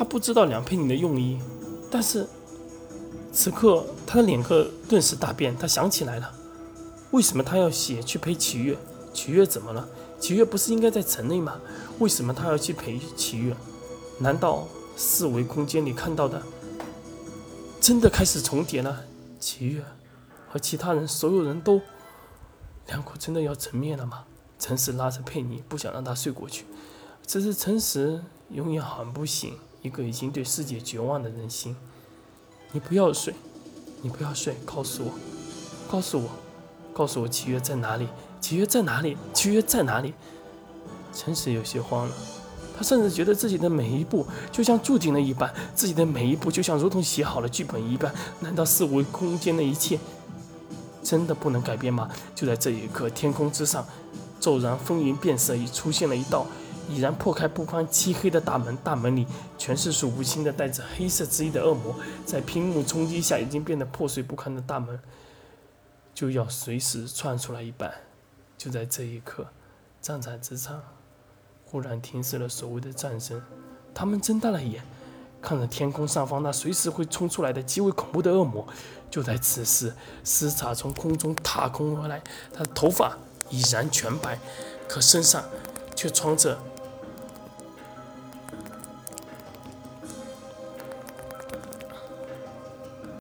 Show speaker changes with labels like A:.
A: 他不知道梁佩妮的用意，但是此刻他的脸色顿时大变。他想起来了，为什么他要写去陪齐月？齐月怎么了？齐月不是应该在城内吗？为什么他要去陪齐月？难道四维空间里看到的真的开始重叠了？齐月和其他人，所有人都，两口真的要成灭了吗？诚实拉着佩妮，不想让他睡过去。只是诚实永远喊不醒一个已经对世界绝望的人心。你不要睡，你不要睡，告诉我，告诉我，告诉我，契约在哪里？契约在哪里？契约在哪里？诚实有些慌了，他甚至觉得自己的每一步就像注定了一般，自己的每一步就像如同写好了剧本一般。难道四维空间的一切真的不能改变吗？就在这一刻，天空之上。骤然风云变色，已出现了一道已然破开不宽漆黑的大门，大门里全是数不清的带着黑色之意的恶魔，在屏幕冲击下已经变得破碎不堪的大门就要随时窜出来一般。就在这一刻，战场之上忽然停止了所谓的战声，他们睁大了眼，看着天空上方那随时会冲出来的极为恐怖的恶魔。就在此时，斯查从空中踏空而来，他的头发。已然全白，可身上却穿着